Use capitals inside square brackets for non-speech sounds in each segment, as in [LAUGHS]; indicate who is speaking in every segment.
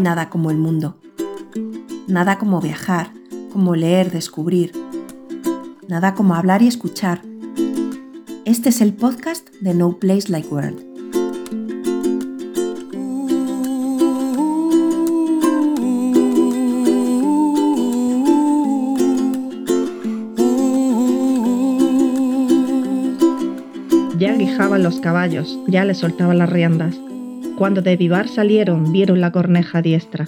Speaker 1: Nada como el mundo. Nada como viajar, como leer, descubrir. Nada como hablar y escuchar. Este es el podcast de No Place Like World.
Speaker 2: Ya guijaban los caballos, ya les soltaban las riendas. Cuando de Vivar salieron, vieron la corneja diestra.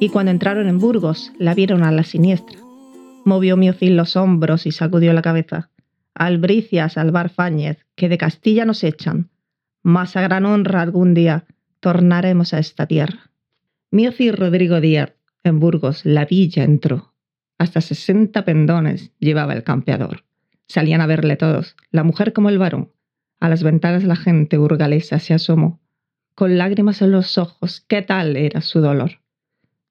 Speaker 2: Y cuando entraron en Burgos, la vieron a la siniestra. Movió Miocil los hombros y sacudió la cabeza. Albricias, Alvar Fáñez, que de Castilla nos echan. Más a gran honra algún día tornaremos a esta tierra. Miocil Rodrigo Díaz, en Burgos, la villa entró. Hasta sesenta pendones llevaba el campeador. Salían a verle todos, la mujer como el varón. A las ventanas la gente burgalesa se asomó con lágrimas en los ojos, qué tal era su dolor.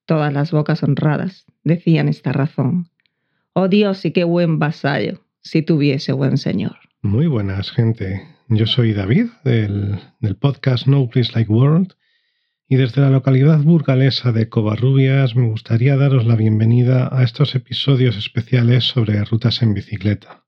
Speaker 2: Todas las bocas honradas decían esta razón. Oh Dios y qué buen vasallo, si tuviese buen señor.
Speaker 3: Muy buenas, gente. Yo soy David, del, del podcast No Place Like World, y desde la localidad burgalesa de Covarrubias me gustaría daros la bienvenida a estos episodios especiales sobre rutas en bicicleta.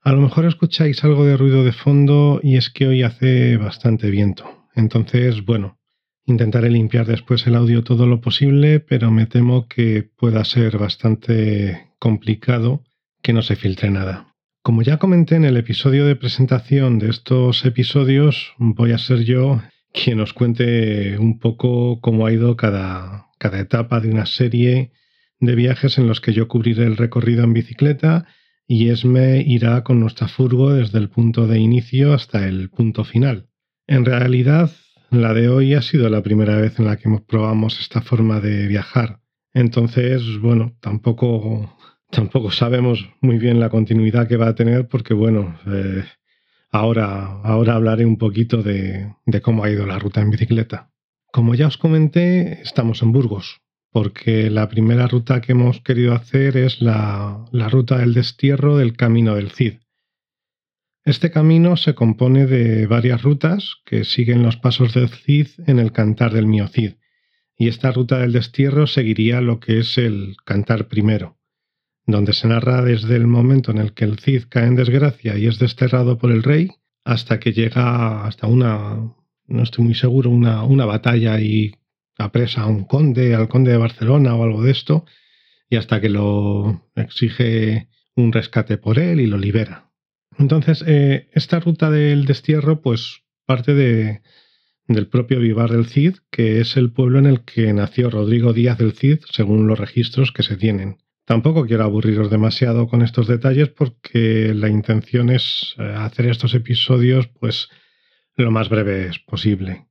Speaker 3: A lo mejor escucháis algo de ruido de fondo y es que hoy hace bastante viento. Entonces, bueno, intentaré limpiar después el audio todo lo posible, pero me temo que pueda ser bastante complicado que no se filtre nada. Como ya comenté en el episodio de presentación de estos episodios, voy a ser yo quien os cuente un poco cómo ha ido cada, cada etapa de una serie de viajes en los que yo cubriré el recorrido en bicicleta y Esme irá con nuestra furgo desde el punto de inicio hasta el punto final. En realidad, la de hoy ha sido la primera vez en la que probamos esta forma de viajar. Entonces, bueno, tampoco, tampoco sabemos muy bien la continuidad que va a tener porque, bueno, eh, ahora, ahora hablaré un poquito de, cómo ha ido la ruta en bicicleta. Como ya os comenté, estamos en Burgos, porque la primera ruta que hemos querido hacer es la, la ruta del destierro del Camino del Cid. Este camino se compone de varias rutas que siguen los pasos del Cid en el cantar del Miocid, y esta ruta del destierro seguiría lo que es el cantar primero, donde se narra desde el momento en el que el Cid cae en desgracia y es desterrado por el rey, hasta que llega hasta una, no estoy muy seguro, una, una batalla y apresa a un conde, al conde de Barcelona o algo de esto, y hasta que lo exige un rescate por él y lo libera. Entonces, eh, esta ruta del destierro, pues parte de, del propio Vivar del Cid, que es el pueblo en el que nació Rodrigo Díaz del Cid, según los registros que se tienen. Tampoco quiero aburriros demasiado con estos detalles porque la intención es eh, hacer estos episodios pues lo más breves posible.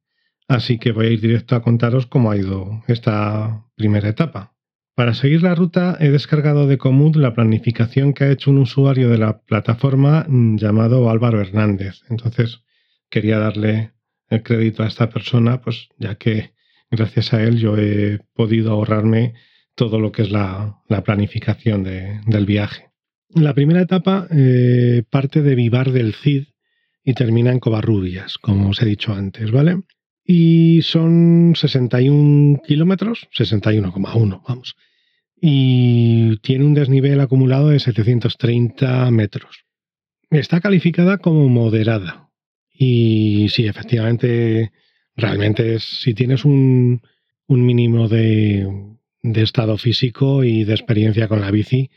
Speaker 3: Así que voy a ir directo a contaros cómo ha ido esta primera etapa. Para seguir la ruta he descargado de Comud la planificación que ha hecho un usuario de la plataforma mm, llamado Álvaro Hernández. Entonces quería darle el crédito a esta persona, pues ya que gracias a él yo he podido ahorrarme todo lo que es la, planificación del viaje. La primera etapa eh, parte de Vivar del Cid y termina en Covarrubias, como os he dicho antes, ¿vale? Y son 61 kilómetros, 61,1, vamos. Y tiene un desnivel acumulado de 730 metros. Está calificada como moderada. Y sí, efectivamente, realmente es, si tienes un, un mínimo de, de, estado físico y de experiencia con la bici,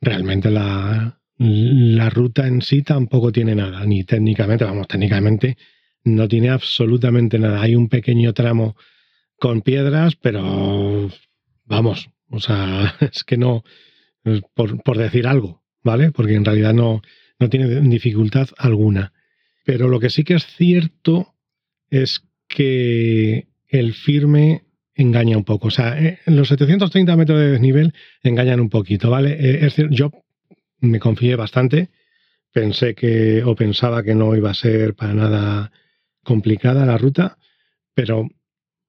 Speaker 3: realmente la, la ruta en sí tampoco tiene nada, ni técnicamente, vamos, técnicamente no tiene absolutamente nada. Hay un pequeño tramo con piedras, pero vamos, o sea, [LAUGHS] es que no, por, por decir algo, ¿vale? Porque en realidad no, no tiene dificultad alguna. Pero lo que sí que es cierto es que el firme engaña un poco. O sea, eh, los 730 metros de desnivel engañan un poquito, ¿vale? Eh, es decir, yo me confié bastante, pensé que o pensaba que no iba a ser para nada complicada la ruta, pero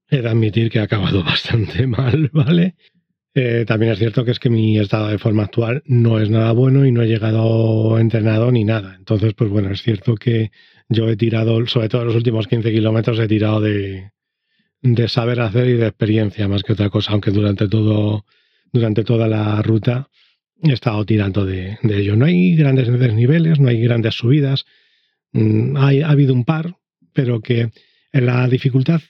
Speaker 3: he de admitir que ha acabado [LAUGHS] bastante mal, ¿vale? Eh, también es cierto que es que mi estado de forma actual no es nada bueno y no he llegado entrenado ni nada. Entonces, pues bueno, es cierto que yo he tirado, sobre todo los últimos 15 kilómetros, he tirado de, de saber hacer y de experiencia más que otra cosa, aunque durante todo, durante toda la ruta he estado tirando de, ello. No hay grandes desniveles, no hay grandes subidas, mm, hay, ha habido un par, pero que la dificultad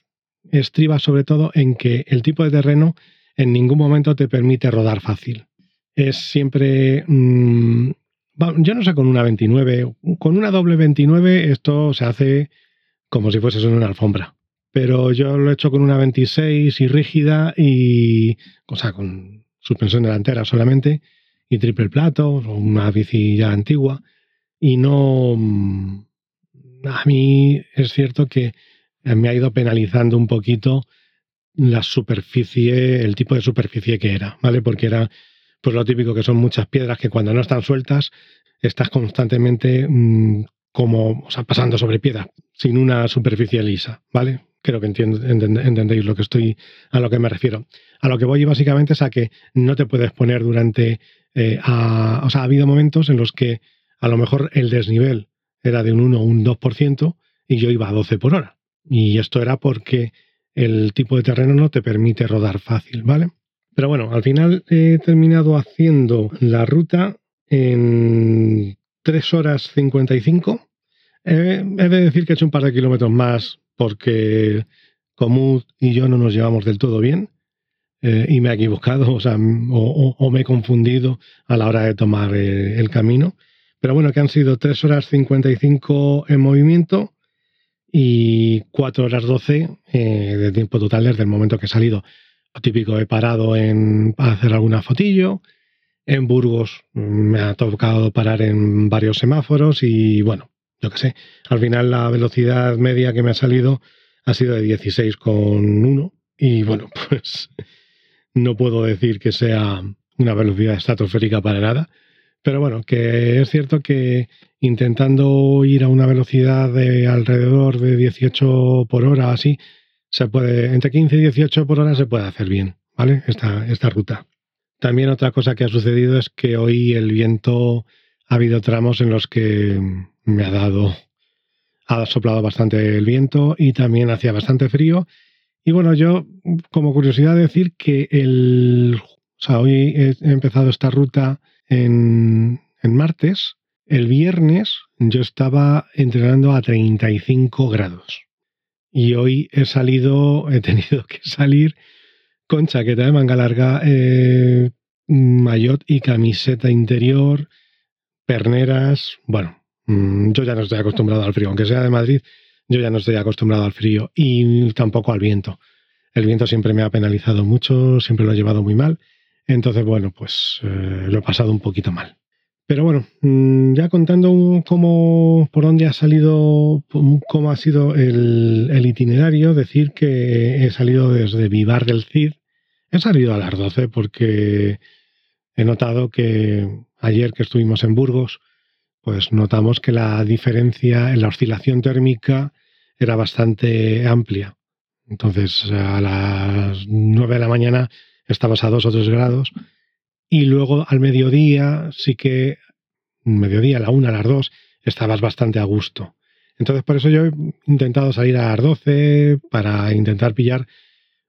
Speaker 3: estriba sobre todo en que el tipo de terreno en ningún momento te permite rodar fácil. Es siempre... Mm, yo no sé con una 29, con una doble 29 esto se hace como si fuese una alfombra. Pero yo lo he hecho con una 26 y rígida y, o sea, con suspensión delantera solamente y triple plato, una bici ya antigua. Y no, mm, a mí es cierto que me ha ido penalizando un poquito la superficie, el tipo de superficie que era, ¿vale? Porque era pues lo típico que son muchas piedras que cuando no están sueltas estás constantemente mm, como, o sea, pasando sobre piedras sin una superficie lisa, ¿vale? Creo que entendéis lo que estoy, a lo que me refiero. A lo que voy básicamente es a que no te puedes poner durante, eh, o sea, ha habido momentos en los que a lo mejor el desnivel era de un 1 o un 2% y yo iba a 12 por hora. Y esto era porque el tipo de terreno no te permite rodar fácil, ¿vale? Pero bueno, al final he terminado haciendo la ruta en 3 horas 55. Eh, he de decir que he hecho un par de kilómetros más porque Comud y yo no nos llevamos del todo bien eh, y me he equivocado o, sea, o, me he confundido a la hora de tomar eh, el camino. Pero bueno, que han sido 3 horas 55 en movimiento y 4 horas 12 de tiempo total desde el momento que he salido. Lo típico, he parado en, hacer alguna fotillo, en Burgos me ha tocado parar en varios semáforos y bueno, yo qué sé, al final la velocidad media que me ha salido ha sido de 16,1 y bueno, [LAUGHS] pues no puedo decir que sea una velocidad estratosférica para nada, pero bueno, que es cierto que intentando ir a una velocidad de alrededor de 18 por hora, así, se puede, entre 15 y 18 por hora se puede hacer bien, ¿vale? Esta, esta ruta. También otra cosa que ha sucedido es que hoy el viento ha habido tramos en los que me ha dado, ha soplado bastante el viento y también hacía bastante frío. Y bueno, yo como curiosidad decir que el, o sea, hoy he empezado esta ruta en, martes. El viernes yo estaba entrenando a 35 grados. Y hoy he salido, he tenido que salir con chaqueta de manga larga, eh, maillot y camiseta interior, perneras. Bueno, mm, yo ya no estoy acostumbrado al frío, aunque sea de Madrid, yo ya no estoy acostumbrado al frío y tampoco al viento. El viento siempre me ha penalizado mucho, siempre lo he llevado muy mal. Entonces, bueno, pues eh, lo he pasado un poquito mal. Pero bueno, mm, ya contando cómo, por dónde ha salido, cómo ha sido el, el, itinerario, decir que he salido desde Vivar del Cid, He salido a las 12 porque he notado que ayer que estuvimos en Burgos, pues notamos que la diferencia en la oscilación térmica era bastante amplia. Entonces a las 9 de la mañana estabas a 2 o 3 grados y luego al mediodía sí que, mediodía, a la 1, a las 2, estabas bastante a gusto. Entonces por eso yo he intentado salir a las 12 para intentar pillar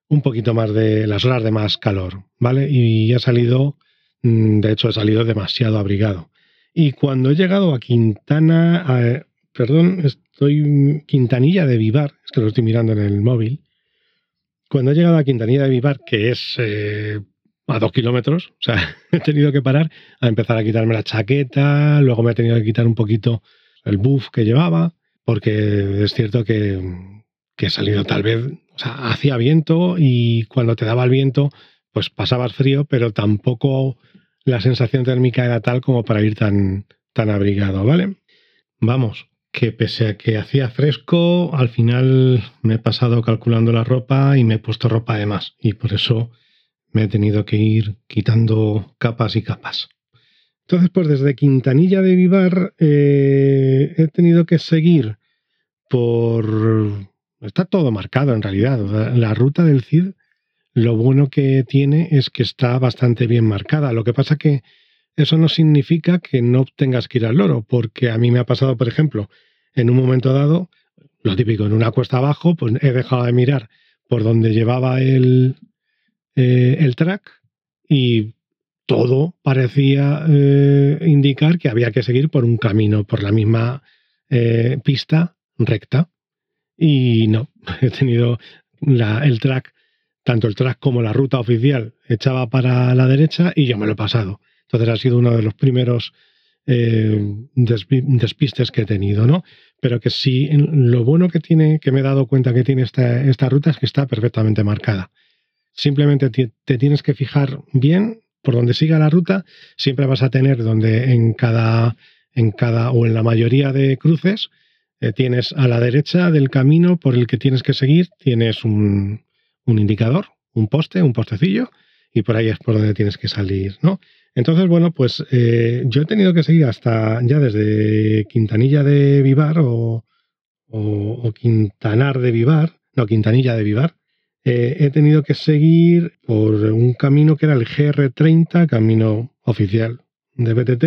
Speaker 3: un poquito más de las horas de más calor, ¿vale? Y he salido, mm, de hecho he salido demasiado abrigado. Y cuando he llegado a Quintana, perdón, estoy Quintanilla de Vivar, es que lo estoy mirando en el móvil. Cuando he llegado a Quintanilla de Vivar, que es eh, a dos kilómetros, o sea, [LAUGHS] he tenido que parar a empezar a quitarme la chaqueta, luego me he tenido que quitar un poquito el buff que llevaba, porque es cierto que, que he salido tal vez sea, hacía viento y cuando te daba el viento, pues pasabas frío, pero tampoco la sensación térmica era tal como para ir tan, tan abrigado, ¿vale? Vamos, que pese a que hacía fresco, al final me he pasado calculando la ropa y me he puesto ropa de más. Y por eso me he tenido que ir quitando capas y capas. Entonces, pues desde Quintanilla de Vivar eh, he tenido que seguir por Está todo marcado en realidad. La ruta del CID, lo bueno que tiene es que está bastante bien marcada. Lo que pasa que eso no significa que no tengas que ir al loro, porque a mí me ha pasado, por ejemplo, en un momento dado, lo típico, en una cuesta abajo, pues he dejado de mirar por donde llevaba el, eh, el track y todo parecía eh, indicar que había que seguir por un camino, por la misma eh, pista recta. Y no, [LAUGHS] he tenido el track, tanto el track como la ruta oficial echaba para la derecha y yo me lo he pasado. Entonces ha sido uno de los primeros despistes que he tenido, ¿no? Pero que sí, lo bueno que tiene, que me he dado cuenta que tiene esta, esta ruta es que está perfectamente marcada. Simplemente te tienes que fijar bien por donde siga la ruta, siempre vas a tener donde en cada, en cada o en la mayoría de cruces eh, tienes a la derecha del camino por el que tienes que seguir, tienes un, un, indicador, un poste, un postecillo, y por ahí es por donde tienes que salir, ¿no? Entonces, bueno, pues eh, yo he tenido que seguir hasta ya desde Quintanilla de Vivar o, o Quintanar de Vivar, no, Quintanilla de Vivar, eh, he tenido que seguir por un camino que era el GR30, camino oficial de BTT,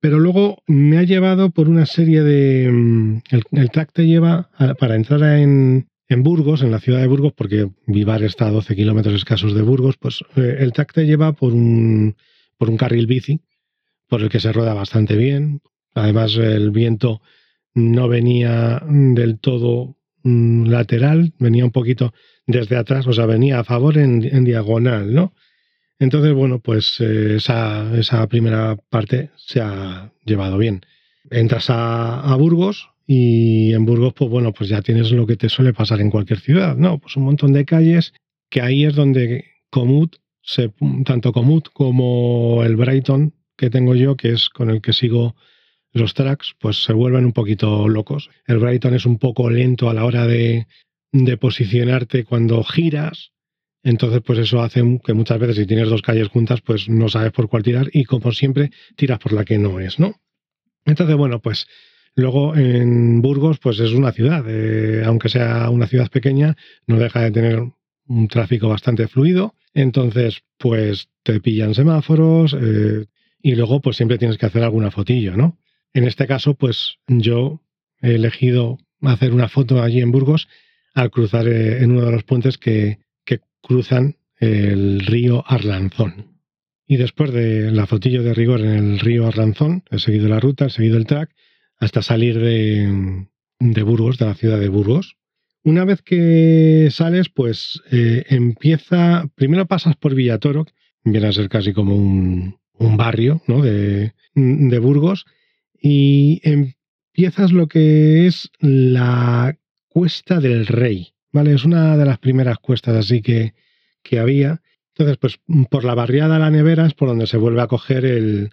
Speaker 3: pero luego me ha llevado por una serie de... Mm, el, track te lleva para entrar en, Burgos, en la ciudad de Burgos, porque Vivar está a 12 kilómetros escasos de Burgos, pues eh, el track te lleva por un, por un carril bici, por el que se rueda bastante bien. Además, el viento no venía del todo Mm, lateral, venía un poquito desde atrás, o sea, venía a favor en, diagonal, ¿no? Entonces, bueno, pues eh, esa, esa, primera parte se ha llevado bien. Entras a, Burgos y en Burgos, pues bueno, pues ya tienes lo que te suele pasar en cualquier ciudad, ¿no? Pues un montón de calles que ahí es donde Comut, se, tanto Comut como el Brighton que tengo yo, que es con el que sigo los tracks pues se vuelven un poquito locos. El Brighton es un poco lento a la hora de, de posicionarte cuando giras. Entonces, pues eso hace que muchas veces si tienes dos calles juntas, pues no sabes por cuál tirar y como siempre tiras por la que no es, ¿no? Entonces, bueno, pues luego en Burgos, pues es una ciudad, eh, aunque sea una ciudad pequeña, no deja de tener un tráfico bastante fluido. Entonces, pues te pillan semáforos eh, y luego pues siempre tienes que hacer alguna fotillo, ¿no? En este caso, pues yo he elegido hacer una foto allí en Burgos al cruzar eh, en uno de los puentes que, cruzan el río Arlanzón. Y después de la fotillo de rigor en el río Arlanzón, he seguido la ruta, he seguido el track, hasta salir de, Burgos, de la ciudad de Burgos. Una vez que sales, pues eh, empieza, primero pasas por Villatoro, viene a ser casi como un, barrio ¿no? de, Burgos, y empiezas lo que es la Cuesta del Rey, ¿vale? Es una de las primeras cuestas así que, que había. Entonces, pues por la barriada La Nevera es por donde se vuelve a coger el,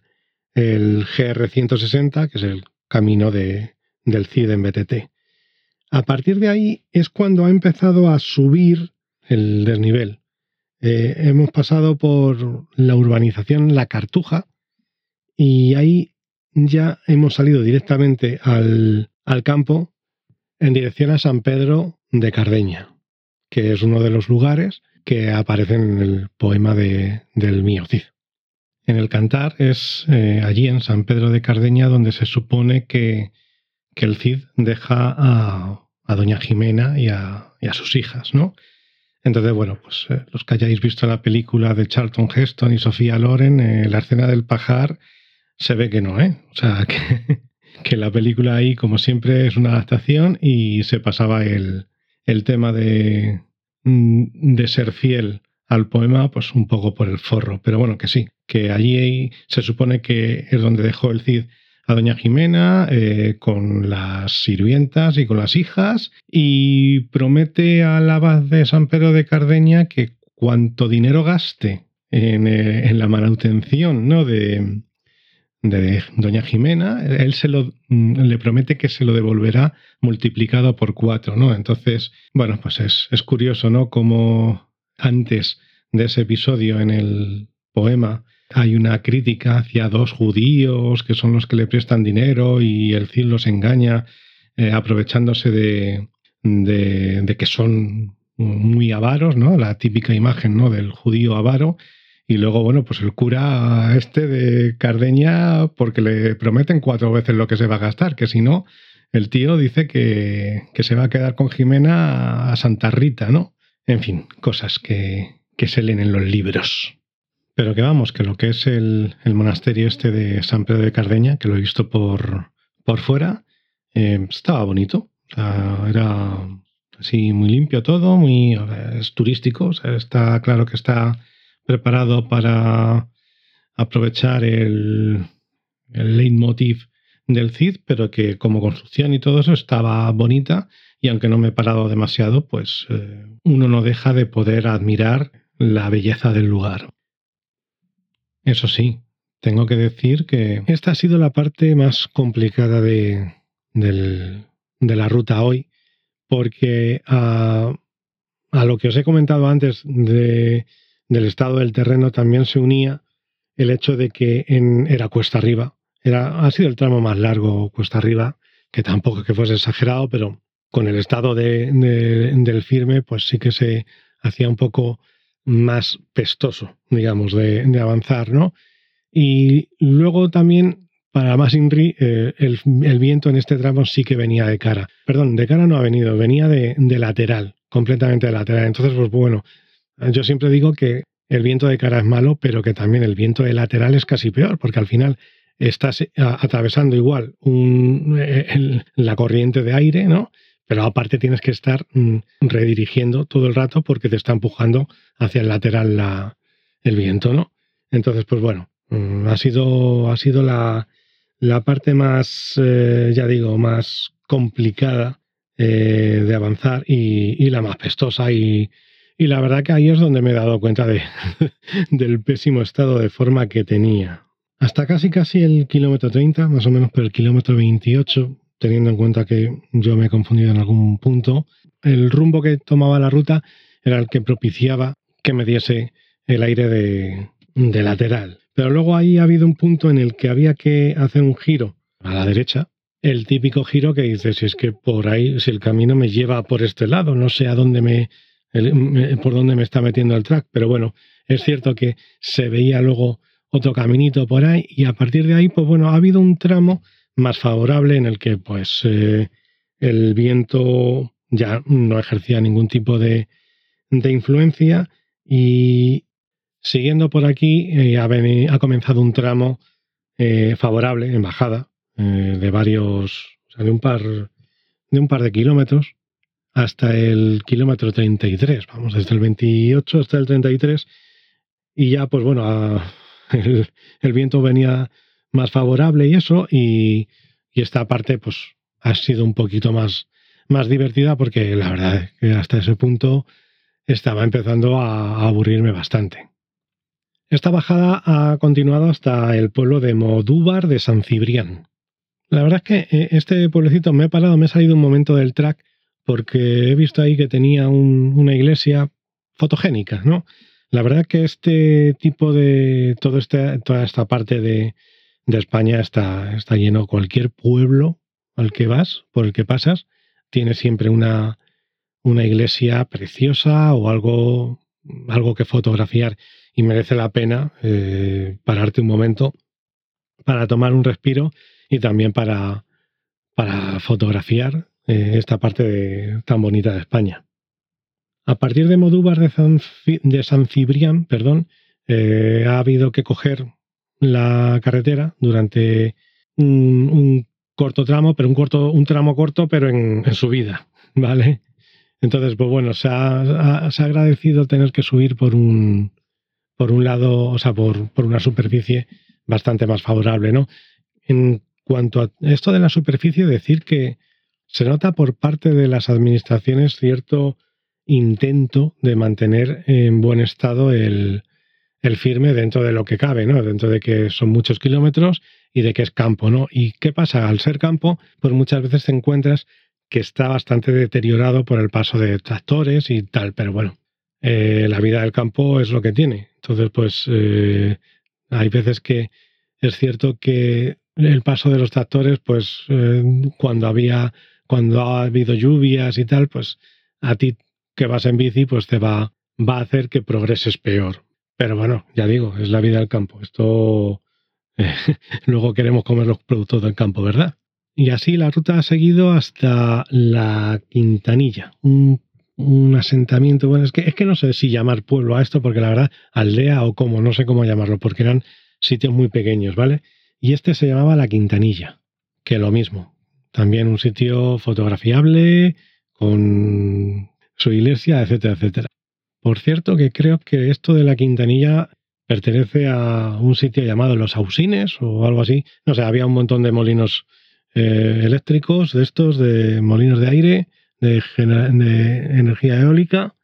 Speaker 3: el GR160, que es el camino de, del CID en BTT. A partir de ahí es cuando ha empezado a subir el desnivel. Eh, hemos pasado por la urbanización La Cartuja y ahí ya hemos salido directamente al, campo en dirección a San Pedro de Cardeña, que es uno de los lugares que aparecen en el poema de, del mío Cid. En el cantar es eh, allí en San Pedro de Cardeña donde se supone que, el Cid deja a, doña Jimena y a, sus hijas, ¿no? Entonces, bueno, pues eh, los que hayáis visto la película de Charlton Heston y Sofía Loren, eh, la escena del pajar, se ve que no, ¿eh? O sea, [LAUGHS] que, la película ahí, como siempre, es una adaptación y se pasaba el, el tema de, mm, de ser fiel al poema, pues un poco por el forro. Pero bueno, que sí, que allí se supone que es donde dejó el Cid a doña Jimena eh, con las sirvientas y con las hijas y promete al abad de San Pedro de Cardeña que cuanto dinero gaste en, eh, en la manutención ¿no? de, de doña Jimena, él se lo le promete que se lo devolverá multiplicado por cuatro, ¿no? Entonces, bueno, pues es, es curioso, ¿no? Como antes de ese episodio en el poema hay una crítica hacia dos judíos que son los que le prestan dinero y el Cid los engaña eh, aprovechándose de, de, que son muy avaros, ¿no? La típica imagen ¿no? del judío avaro y luego, bueno, pues el cura este de Cardeña, porque le prometen cuatro veces lo que se va a gastar, que si no, el tío dice que, se va a quedar con Jimena a Santa Rita, ¿no? En fin, cosas que, se leen en los libros. Pero que vamos, que lo que es el, monasterio este de San Pedro de Cardeña, que lo he visto por, por fuera, eh, estaba bonito. era así muy limpio todo, muy es turístico, está claro que está preparado para aprovechar el, el leitmotiv del CID, pero que como construcción y todo eso estaba bonita y aunque no me he parado demasiado, pues eh, uno no deja de poder admirar la belleza del lugar. Eso sí, tengo que decir que esta ha sido la parte más complicada de, de la ruta hoy, porque a, a, lo que os he comentado antes de, del estado del terreno también se unía el hecho de que en, era cuesta arriba, ha sido el tramo más largo cuesta arriba, que tampoco que fuese exagerado, pero con el estado de, del firme, pues sí que se hacía un poco más pestoso, digamos, de, avanzar, ¿no? Y luego también, para más INRI, eh, el, viento en este tramo sí que venía de cara. Perdón, de cara no ha venido, venía de, de lateral, completamente de lateral. Entonces, pues bueno, yo siempre digo que el viento de cara es malo, pero que también el viento de lateral es casi peor, porque al final estás eh, atravesando igual eh, la corriente de aire, ¿no? Pero aparte tienes que estar mm, redirigiendo todo el rato porque te está empujando hacia el lateral el viento, ¿no? Entonces, pues bueno, mm, ha sido, ha sido la, parte más, eh, ya digo, más complicada de avanzar y, la más pestosa y, y, la verdad que ahí es donde me he dado cuenta de, [LAUGHS] del pésimo estado de forma que tenía. Hasta casi casi el kilómetro 30, más o menos por el kilómetro 28, teniendo en cuenta que yo me he confundido en algún punto, el rumbo que tomaba la ruta era el que propiciaba que me diese el aire de, lateral. Pero luego ahí ha habido un punto en el que había que hacer un giro a la derecha, el típico giro que dices, si es que por ahí, si el camino me lleva por este lado, no sé a dónde me, por dónde me está metiendo el track, pero bueno, es cierto que se veía luego otro caminito por ahí y a partir de ahí, pues bueno, ha habido un tramo más favorable en el que pues eh, el viento ya no ejercía ningún tipo de, de influencia. Y siguiendo por aquí eh, ha, ha, comenzado un tramo eh, favorable en bajada de varios, o sea, de un par de un par de kilómetros hasta el kilómetro 33, vamos, desde el 28 hasta el 33 y ya pues bueno, a, [LAUGHS] el, viento venía más favorable y eso, y, esta parte pues ha sido un poquito más, más divertida porque la verdad es que hasta ese punto estaba empezando a, aburrirme bastante. Esta bajada ha continuado hasta el pueblo de Modúbar de San Cibrián. La verdad es que eh, este pueblecito me he parado, me he salido un momento del track porque he visto ahí que tenía una iglesia fotogénica, ¿no? La verdad que este tipo de, todo este, toda esta parte de, España está, está lleno. Cualquier pueblo al que vas, por el que pasas, tiene siempre una, una iglesia preciosa o algo, algo que fotografiar y merece la pena eh, pararte un momento para tomar un respiro y también para, para fotografiar eh, esta parte tan bonita de España. A partir de Modúvar de San, de San Cibrián, perdón, eh, ha habido que coger la carretera durante un, corto tramo, pero un, corto, un tramo corto, pero en, subida, [LAUGHS] ¿vale? Entonces, pues bueno, se ha, agradecido tener que subir por un, por un lado, o sea, por, por una superficie bastante más favorable, ¿no? En cuanto a esto de la superficie, decir que se nota por parte de las administraciones cierto intento de mantener en buen estado el, firme dentro de lo que cabe, ¿no? Dentro de que son muchos kilómetros y de que es campo, ¿no? ¿Y qué pasa? Al ser campo, pues muchas veces te encuentras que está bastante deteriorado por el paso de tractores y tal, pero bueno, eh, la vida del campo es lo que tiene. Entonces, pues eh, hay veces que es cierto que el paso de los tractores, pues eh, cuando había, cuando ha habido lluvias y tal, pues a ti que vas en bici, pues te va, va a hacer que progreses peor. Pero bueno, ya digo, es la vida del campo. Esto [LAUGHS] luego queremos comer los productos del campo, ¿verdad? Y así la ruta ha seguido hasta la Quintanilla, un, asentamiento. Bueno, es que, es que no sé si llamar pueblo a esto, porque la verdad, aldea o cómo, no sé cómo llamarlo, porque eran sitios muy pequeños, ¿vale? Y este se llamaba la Quintanilla, que lo mismo. También un sitio fotografiable, con su iglesia, etcétera, etcétera. Por cierto, que creo que esto de la Quintanilla pertenece a un sitio llamado Los Ausines o algo así. No sé, había un montón de molinos eh, eléctricos de estos, de molinos de aire, de, energía eólica,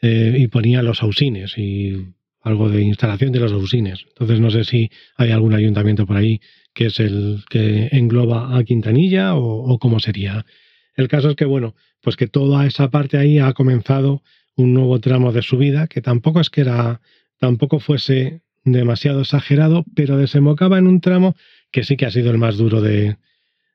Speaker 3: eh, y ponía los ausines y algo de instalación de los ausines. Entonces no sé si hay algún ayuntamiento por ahí que es el que engloba a Quintanilla o, o cómo sería. El caso es que, bueno, pues que toda esa parte ahí ha comenzado un nuevo tramo de subida, que tampoco es que era, tampoco fuese demasiado exagerado, pero desembocaba en un tramo que sí que ha sido el más duro de,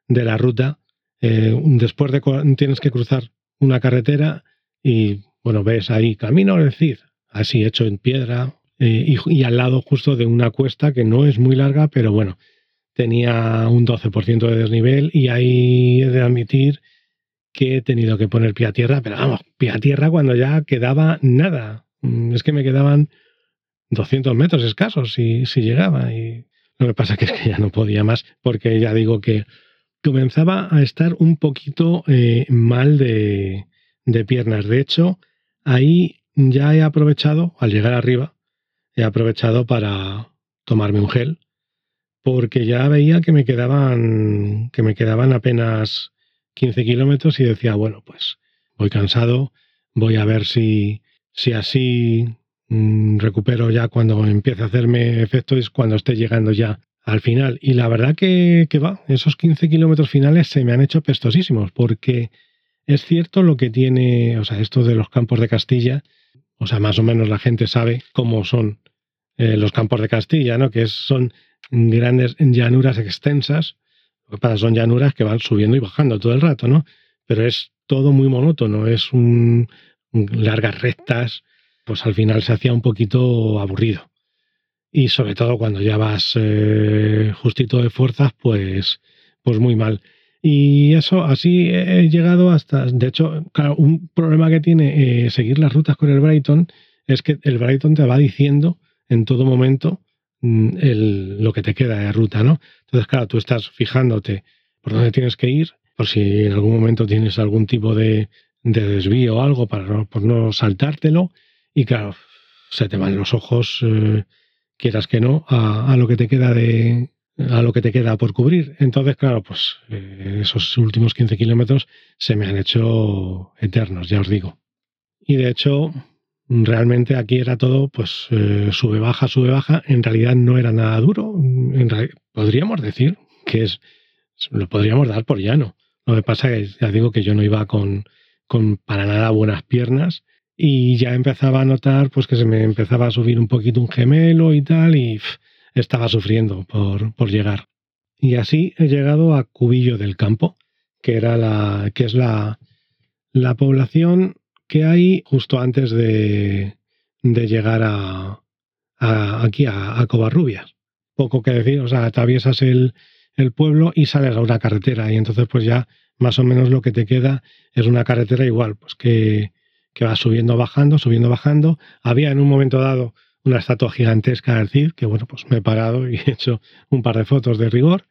Speaker 3: de la ruta. Eh, después de tienes que cruzar una carretera y bueno, ves ahí camino al Cid, así hecho en piedra eh, y, al lado justo de una cuesta que no es muy larga, pero bueno, tenía un 12% de desnivel y ahí he de admitir que he tenido que poner pie a tierra, pero vamos, pie a tierra cuando ya quedaba nada. Mm, es que me quedaban 200 metros escasos si, si llegaba y lo que pasa que es que ya no podía más porque ya digo que comenzaba a estar un poquito eh, mal de, piernas. De hecho, ahí ya he aprovechado, al llegar arriba, he aprovechado para tomarme un gel, porque ya veía que me quedaban, que me quedaban apenas 15 kilómetros y decía, bueno, pues voy cansado, voy a ver si, si así mm, recupero ya cuando empiece a hacerme efectos, cuando esté llegando ya al final. Y la verdad que, va, esos 15 kilómetros finales se me han hecho pestosísimos, porque es cierto lo que tiene, o sea, esto de los campos de Castilla, o sea, más o menos la gente sabe cómo son eh, los campos de Castilla, ¿no? Que son grandes llanuras extensas, lo son llanuras que van subiendo y bajando todo el rato, ¿no? Pero es todo muy monótono, es un largas rectas, pues al final se hacía un poquito aburrido y sobre todo cuando ya vas eh, justito de fuerzas, pues, pues muy mal. Y eso, así he llegado hasta, de hecho, claro, un problema que tiene eh, seguir las rutas con el Brighton es que el Brighton te va diciendo en todo momento el, lo que te queda de ruta, ¿no? Entonces, claro, tú estás fijándote por dónde tienes que ir, por si en algún momento tienes algún tipo de, de desvío o algo para no, por no saltártelo, y claro, se te van los ojos. Eh, quieras que no, a, lo que te queda de a lo que te queda por cubrir. Entonces, claro, pues eh, esos últimos 15 kilómetros se me han hecho eternos, ya os digo. Y de hecho, realmente aquí era todo, pues eh, sube, baja, sube, baja. En realidad no era nada duro. podríamos decir que es, lo podríamos dar por llano. Lo que pasa es que ya digo que yo no iba con, con para nada buenas piernas y ya empezaba a notar pues que se me empezaba a subir un poquito un gemelo y tal y estaba sufriendo por, por, llegar. Y así he llegado a Cubillo del Campo, que era la que es la, la población que hay justo antes de, de llegar a, aquí a, a, Covarrubias. Poco que decir, o sea, atraviesas el, el pueblo y sales a una carretera y entonces pues ya más o menos lo que te queda es una carretera igual, pues que que va subiendo, bajando, subiendo, bajando. Había en un momento dado una estatua gigantesca del Cid, que bueno, pues me he parado y [LAUGHS] he hecho un par de fotos de rigor.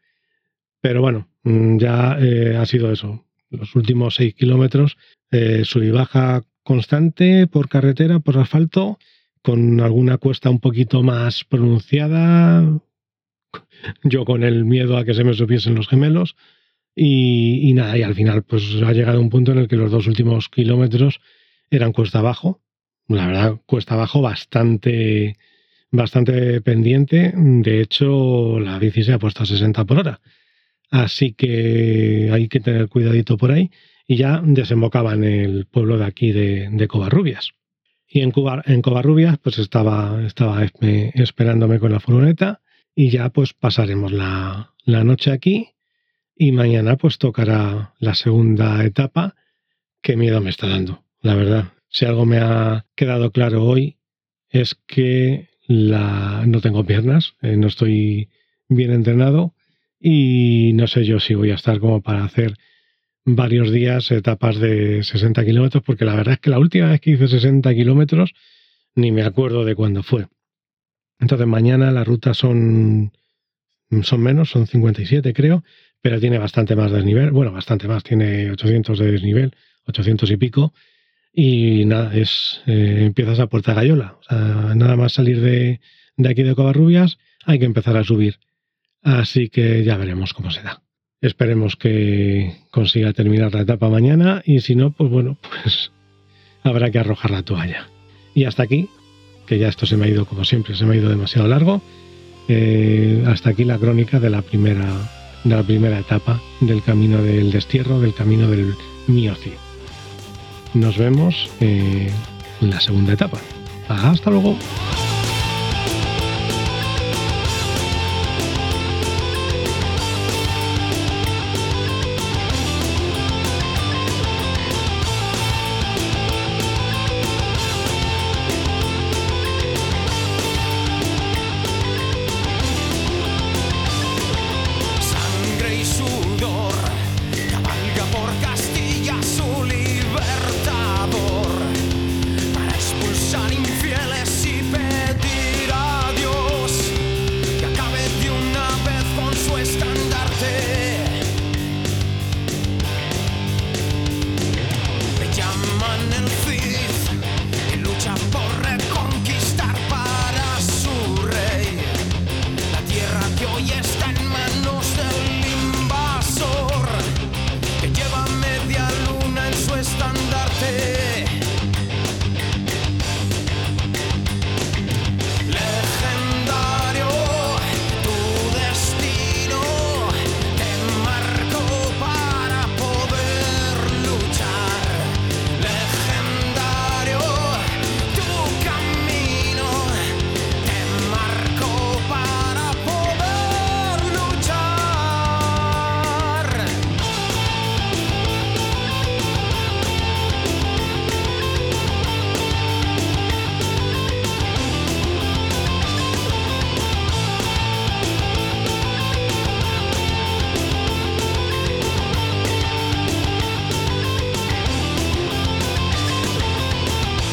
Speaker 3: Pero bueno, mm, ya eh, ha sido eso. Los últimos seis kilómetros, eh, baja constante por carretera, por asfalto, con alguna cuesta un poquito más pronunciada. Yo con el miedo a que se me subiesen los gemelos. Y, y nada, y al final pues ha llegado un punto en el que los dos últimos kilómetros eran cuesta abajo. La verdad, cuesta abajo bastante, bastante pendiente. De hecho, la bici se ha puesto a 60 por hora. Así que hay que tener cuidadito por ahí. Y ya desembocaba en el pueblo de aquí de, Covarrubias. Y en Covarrubias, pues estaba, estaba esperándome con la furgoneta. Y ya pues pasaremos la, la noche aquí. Y mañana pues tocará la segunda etapa. Qué miedo me está dando la verdad. Si algo me ha quedado claro hoy es que la, no tengo piernas, eh, no estoy bien entrenado y no sé yo si voy a estar como para hacer varios días etapas de 60 kilómetros, porque la verdad es que la última vez que hice 60 kilómetros ni me acuerdo de cuándo fue. Entonces mañana la ruta son, son menos, son 57 creo, pero tiene bastante más desnivel, bueno, bastante más, tiene 800 de desnivel, 800 y pico, y nada, es eh, empiezas a Puerta Gallola, o sea, nada más salir de, de aquí de Covarrubias, hay que empezar a subir. Así que ya veremos cómo se da. Esperemos que consiga terminar la etapa mañana y si no, pues bueno, pues [LAUGHS] habrá que arrojar la toalla. Y hasta aquí, que ya esto se me ha ido como siempre, se me ha ido demasiado largo. Eh, hasta aquí la crónica de la primera de la primera etapa del camino del destierro, del camino del Mioci. Nos vemos eh, en la segunda etapa. Hasta luego.